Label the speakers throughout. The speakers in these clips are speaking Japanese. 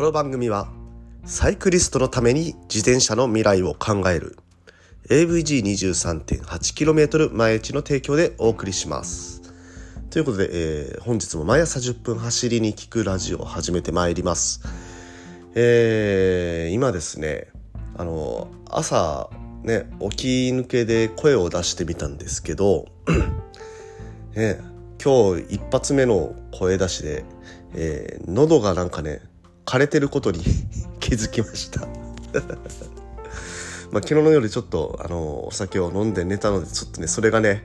Speaker 1: この番組はサイクリストのために自転車の未来を考える AVG23.8km 前地の提供でお送りします。ということで、えー本日も毎朝10分走りに聞くラジオを始めてまいります。えー今ですね、あの、朝ね、起き抜けで声を出してみたんですけど、ね、今日一発目の声出しで、えー喉がなんかね枯れてることに 気づきました。まあ昨日の夜ちょっとあのお酒を飲んで寝たのでちょっとねそれがね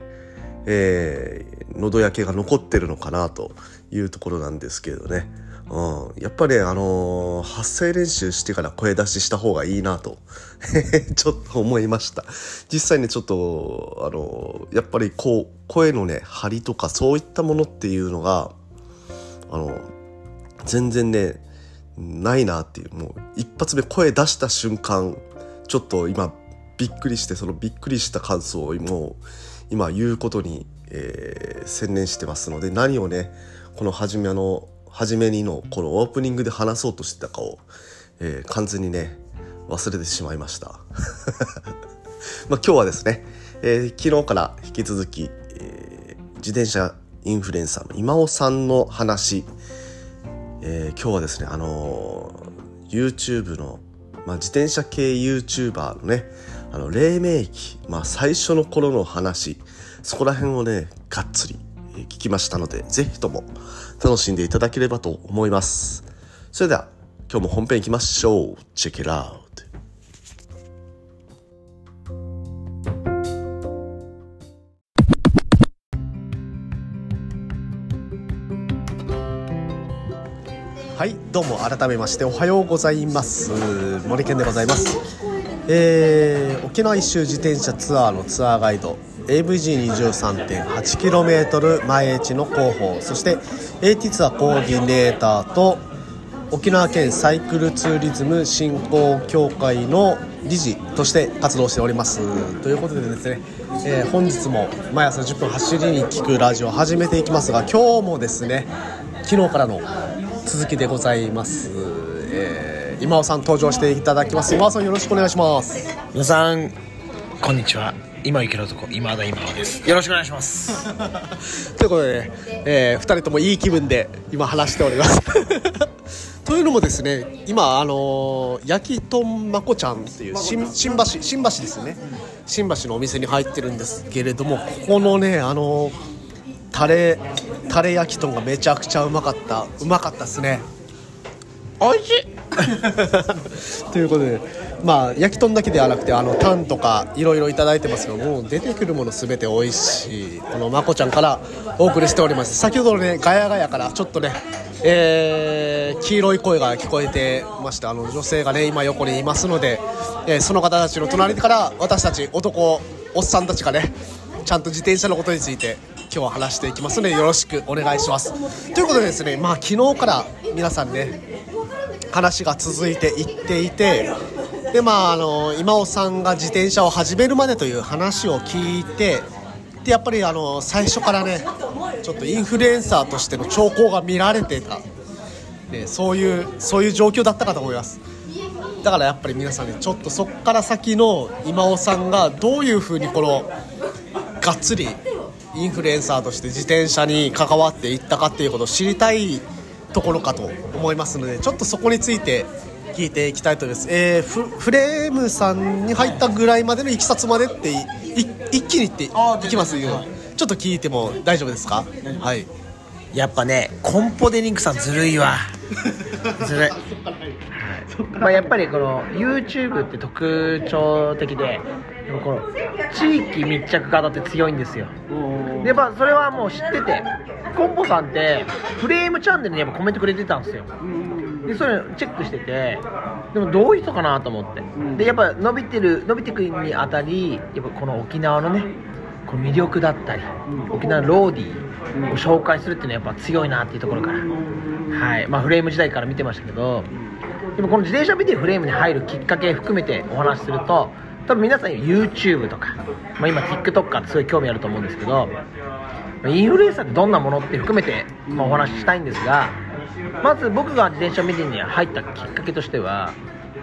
Speaker 1: えー喉焼けが残ってるのかなというところなんですけれどね、うん、やっぱりあのー発声練習してから声出しした方がいいなと ちょっと思いました。実際ねちょっとあのーやっぱりこう声のね張りとかそういったものっていうのがあの全然ねないなっていうもう一発目声出した瞬間ちょっと今びっくりしてそのびっくりした感想をもう今言うことに、えー専念してますので何をねこの初めの初めにのこのオープニングで話そうとしてたかを、えー完全にね忘れてしまいました。まあ今日はですね、えー昨日から引き続き、えー自転車インフルエンサーの今尾さんの話、えー今日はですねあのー YouTube の、まあ、自転車系 YouTuber のねあの黎明期、まあ、最初の頃の話そこら辺をねがっつり聞きましたのでぜひとも楽しんでいただければと思います。それでは今日も本編行きましょう。チェケラー。はいどうも改めましておはようございます。森健でございます。えー沖縄一周自転車ツアーのツアーガイド AVG23.8km 前越の広報そして AT ツアーコーディネーターと沖縄県サイクルツーリズム振興協会の理事として活動しております。ということでですね、えー本日も毎朝10分走りに聞くラジオを始めていきますが今日もですね昨日からの続きでございます、えー今尾さん登場していただきます。今尾さんよろしくお願いします。
Speaker 2: 皆さんこんにちは。今行ける男今田今尾です。よろしくお願いします。
Speaker 1: ということで、ねえ2人ともいい気分で今話しております。というのもですね今あのー焼きとんまこちゃんっていう新新橋新橋ですよね。新橋のお店に入ってるんですけれどもここのねあのータレタレ焼きとんがめちゃくちゃうまかった。うまかったですね。
Speaker 2: おいしい。
Speaker 1: ということでまあ焼き豚だけではなくてあのタンとかいろいろいただいてますけどもう出てくるものすべて美味しい。このまこちゃんからお送りしております。先ほどのねガヤガヤからちょっとねえー黄色い声が聞こえてましてあの女性がね今横にいますので、えーその方たちの隣から私たち男おっさんたちがねちゃんと自転車のことについて今日は話していきますのでよろしくお願いします。ということでですねまあ昨日から皆さんね話が続いていっていてでまああの今尾さんが自転車を始めるまでという話を聞いてでやっぱりあの最初からねちょっとインフルエンサーとしての兆候が見られてた、ね、そういうそういう状況だったかと思います。だからやっぱり皆さんねちょっとそっから先の今尾さんがどういうふうにこのがっつりインフルエンサーとして自転車に関わっていったかっていうことを知りたいところかと思いますのでちょっとそこについて聞いていきたいと思います、えーフフレームさんに入ったぐらいまでのいきさつまでっていい一気に言っていきますよ。ちょっと聞いても大丈夫ですか？はい。
Speaker 2: やっぱねコンポデリンクさんずるいわ。ずるい、はい。まあ、やっぱりこの YouTube って特徴的でこの地域密着型って強いんですよ。でまあそれはもう知っててコンポさんってフレームチャンネルにやっぱコメントくれてたんですよ。でそういうのチェックしててでもどういう人かなと思って。でやっぱ伸びてる伸びてくにあたりやっぱこの沖縄のねこの魅力だったり沖縄のローディーを紹介するっていうのはやっぱ強いなっていうところから。はい。まあフレーム時代から見てましたけどでもこの自転車見てフレームに入るきっかけ含めてお話しすると多分皆さん YouTube とか、まあ、今 TikTok ってすごい興味あると思うんですけどインフルエンサーってどんなものって含めて、まあ、お話ししたいんですがまず僕が自転車メディアに入ったきっかけとしては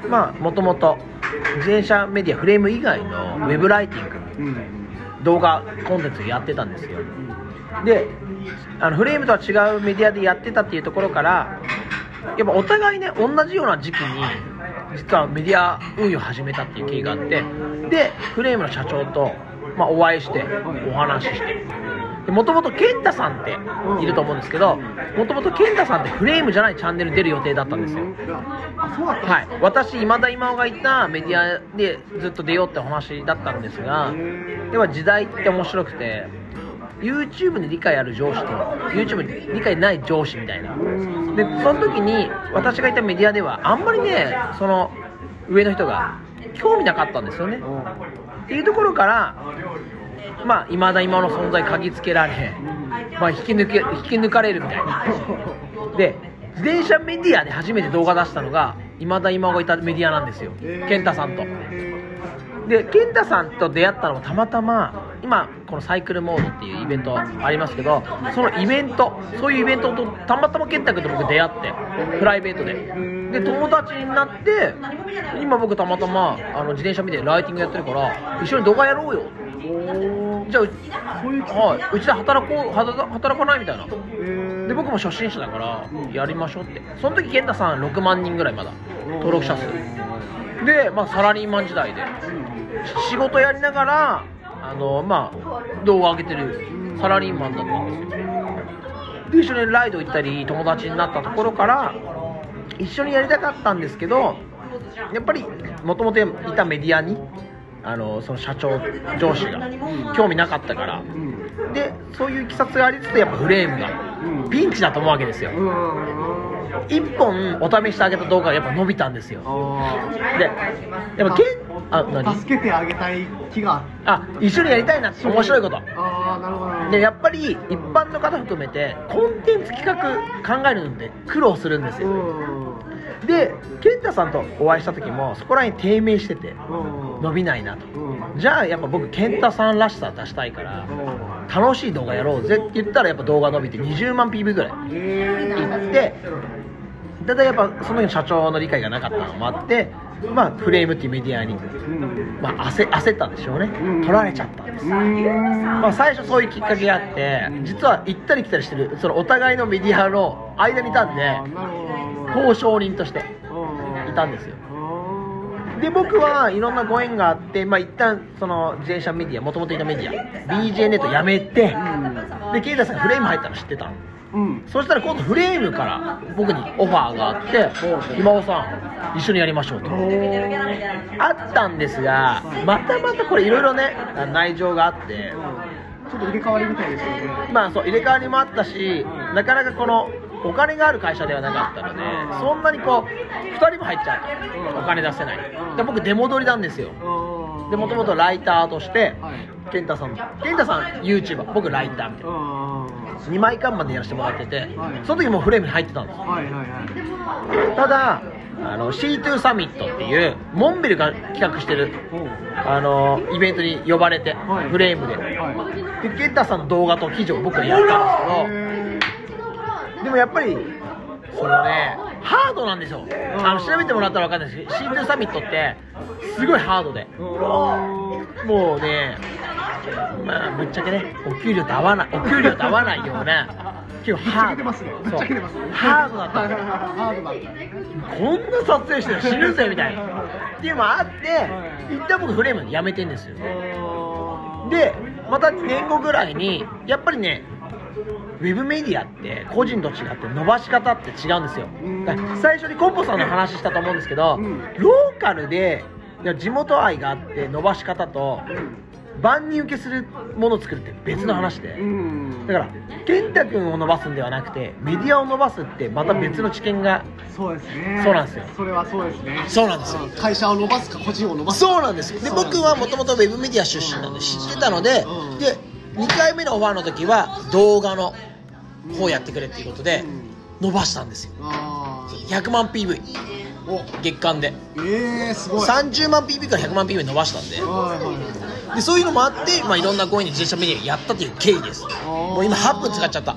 Speaker 2: まあもともと自転車メディアフレーム以外のウェブライティング動画コンテンツやってたんですよ。であのフレームとは違うメディアでやってたっていうところからやっぱお互いね同じような時期に実はメディア運用を始めたっていう経緯があってでフレームの社長と、まあ、お会いしてお話しして。もともと健太さんっていると思うんですけどもともと健太さんってフレームじゃないチャンネルに出る予定だったんですよ。はい、私、今田今尾がいたメディアでずっと出ようってお話だったんですが、では時代って面白くて、YouTube に理解ある上司と YouTube に理解ない上司みたいな。で、その時に私がいたメディアでは、あんまりね、その上の人が興味なかったんですよね。っていうところから、まあ、今田今尾の存在嗅ぎつけられ、まあ、引き抜け引き抜かれるみたいな。で自転車メディアで初めて動画出したのが今田今尾がいたメディアなんですよ健太さんとで健太さんと出会ったのもたまたま今このサイクルモードっていうイベントありますけどそのイベントそういうイベントとたまたま健太君と僕出会ってプライベートで。で友達になって今僕たまたまあの自転車見てライティングやってるから一緒に動画やろうよ。じゃあうはい、うちで働こう働働かないみたいな。で僕も初心者だからやりましょうって。その時健太さん6万人ぐらいまだ登録者数。で、まあ、サラリーマン時代で仕事やりながらあの、まあ、動画上げてるサラリーマンだったんですよ。で一緒にライド行ったり友達になったところから一緒にやりたかったんですけどやっぱりもともといたメディアにあのその社長上司が興味なかったから。でそういういきさつがありつつやっぱフレームがピンチだと思うわけですよ1本お試ししてあげた動画がやっぱ伸びたんですよ。でやっぱけんあ何？
Speaker 3: 助けてあげたい気が
Speaker 2: あ一緒にやりたいなって面白いこと。
Speaker 3: ああなるほど。
Speaker 2: でやっぱり一般の方含めてコンテンツ企画考えるのって苦労するんですよで健太さんとお会いした時もそこら辺低迷してて伸びないなと。じゃあやっぱ僕健太さんらしさ出したいから楽しい動画やろうぜって言ったらやっぱ動画伸びて20万 PV ぐらいいってただやっぱその時の社長の理解がなかったのもあってまあフレームっていうメディアに、まあ、焦焦ったんでしょうね。取られちゃったんです。まあ、最初そういうきっかけがあって実は行ったり来たりしてるそのお互いのメディアの間にいたんで交渉人としていたんですよ。で僕はいろんなご縁があって、まあ、一旦その自転車メディアもともといたメディア BJ ネット辞めてでケイタさんがフレーム入ったの知ってたの？
Speaker 3: うん。
Speaker 2: そしたら今度フレームから僕にオファーがあって「今尾さん一緒にやりましょう」と。あったんですがまたまたこれいろいろね内情があって
Speaker 3: ちょっと入れ替わりみたいですよね。
Speaker 2: まあそう入れ替わりもあったしなかなかこのお金がある会社ではなかったのでそんなにこう2人も入っちゃうとお金出せない。で僕出戻りなんですよ。でもともとライターとして健太さん健太さん YouTuber 僕ライターみたいな。2枚看板でやらせてもらっててその時もうフレームに入ってたんです
Speaker 3: はいはいはい。
Speaker 2: ただあの C2 サミットっていうモンベルが企画してるあのイベントに呼ばれて、
Speaker 3: はい。
Speaker 2: フレームで。
Speaker 3: は
Speaker 2: でケンタさんの動画と記事を僕がやったんですけどでもやっぱりそのねハードなんですよあの調べてもらったら分かんないですけど C2 サミットってすごいハードで。もうねまあぶっちゃけねお給料と合わないお給料と合わないような結構ハードハード。だったんです。よ
Speaker 3: ハードだった。
Speaker 2: こんな撮影して死ぬぜみたいな。っていうのもあって一旦僕フレームやめてんですよ。でまた2年後ぐらいにやっぱりねウェブメディアって個人と違って伸ばし方って違うんですよ。だから最初にコンポさんの話したと思うんですけど
Speaker 3: うん。
Speaker 2: ローカルでいや地元愛があって伸ばし方と万人受けするものを作るって別の話で。
Speaker 3: うん。
Speaker 2: だから健太君を伸ばすんではなくてメディアを伸ばすってまた別の知見が
Speaker 3: そうですね。
Speaker 2: そうなんですよ。
Speaker 3: それはそうですね。
Speaker 2: そうなんですよ。
Speaker 3: 会社を伸ばすか個人を伸ばす
Speaker 2: そうなんですで僕はもともとウェブメディア出身なんで知ってたので
Speaker 3: うん。
Speaker 2: で2回目のオファーの時は動画の方やってくれっていうことで伸ばしたんですよ。
Speaker 3: あ
Speaker 2: 100万 PV 月間で。
Speaker 3: えー、すごい。
Speaker 2: 30万 PV から100万 PV 伸ばしたんで。
Speaker 3: はいはい
Speaker 2: でそういうのもあって、まあ、いろんなご縁に自転車メディアやったっていう経緯です。もう今8分使っちゃった。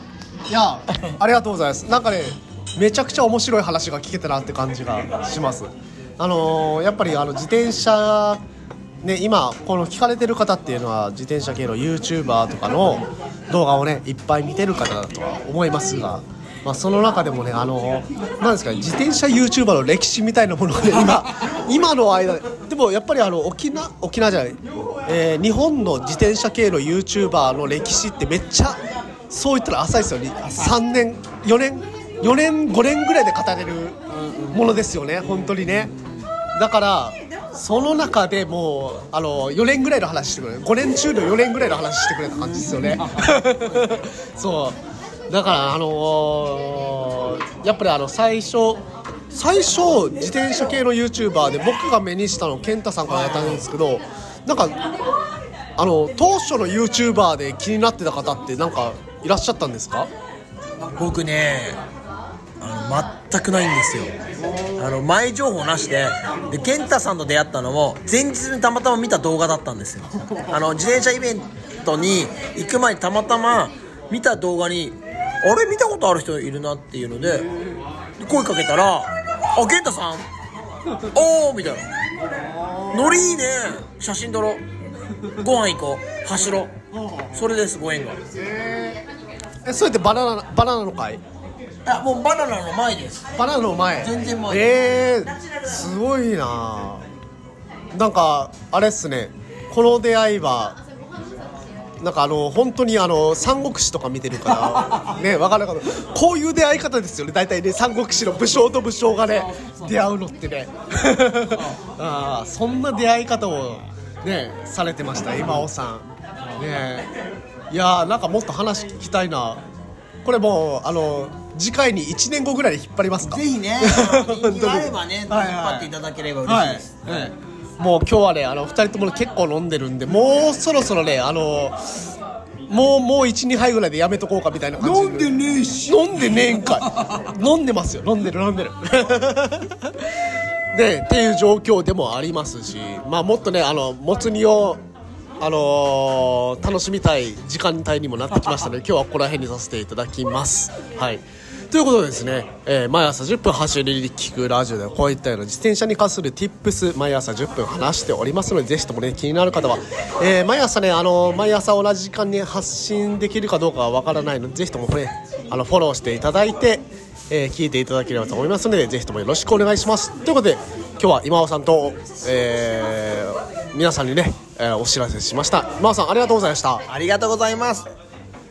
Speaker 3: いやありがとうございます。なんかね
Speaker 1: めちゃくちゃ面白い話が聞けたなって感じがします。あのーやっぱりあの自転車ね今この聞かれてる方っていうのは自転車系の YouTuber とかの動画をねいっぱい見てる方だとは思いますがまあ、その中でもね、あのなんですかね、自転車 YouTuber の歴史みたいなものがね、今、今の間で、でもやっぱりあの沖縄、沖縄じゃない、えー日本の自転車系の YouTuber の歴史ってめっちゃ、そう言ったら浅いですよね、3年、4年、4年、5年ぐらいで語れるものですよね、本当にね。だからその中でもうあの4年ぐらいの話してくれる。5年中の4年ぐらいの話してくれた感じですよね。そう。だからあのーやっぱりあの最初最初自転車系の YouTuber で僕が目にしたの健太さんからやったんですけどなんかあの当初の YouTuber で気になってた方ってなんかいらっしゃったんですか？
Speaker 2: 僕ね全くないんですよ。あの前情報なしで。で健太さんと出会ったのも前日にたまたま見た動画だったんですよ。あの自転車イベントに行く前にたまたま見た動画にあれ？見たことある人いるなっていうので声かけたら「あ健太さん？おお」みたいな「ノリいいね。写真撮ろう。ご飯行こう。走ろう」それですご縁が。
Speaker 1: えそれってバナナバナナの会
Speaker 2: あもうバナナの前です。
Speaker 1: バナナの前。
Speaker 2: 全然前。
Speaker 1: えー、すごいな。なんかあれっすね。この出会いはなんかあの本当にあの三国志とか見てるから ね分からなかったこういう出会い方ですよね。大体ね三国志の武将と武将がね出会うのってね。あーそんな出会い方をねされてました今尾さん。ね。いやーなんかもっと話聞きたいな。これもうあの次回に1年後ぐらいで引っ張りますか？
Speaker 2: ぜひね 人気があればね引っ張っていただければ嬉しいです、
Speaker 1: はいはい。もう今日はねあの2人とも結構飲んでるんでもうそろそろねあのもうもう12杯ぐらいでやめとこうかみたいな感じ
Speaker 2: 飲んでねえし。
Speaker 1: 飲んでねえんかい。飲んでますよ。飲んでる飲んでる。でっていう状況でもありますしまあもっとねあのもつ煮をあのー楽しみたい時間帯にもなってきましたので今日はここら辺にさせていただきます。はいということでですね、えー毎朝10分走り聞くラジオではこういったような自転車に関する Tips 毎朝10分話しておりますのでぜひともね気になる方は、えー毎朝ねあの毎朝同じ時間に発信できるかどうかはわからないのでぜひともねあのフォローしていただいて、えー聞いていただければと思いますのでぜひともよろしくお願いします。ということで今日は今尾さんと、えー皆さんにね、えーお知らせしました。今尾さんありがとうございました。
Speaker 2: ありがとうございます。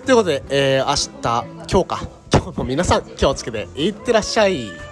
Speaker 1: ということで、えー明日今日か皆さん気をつけていってらっしゃい。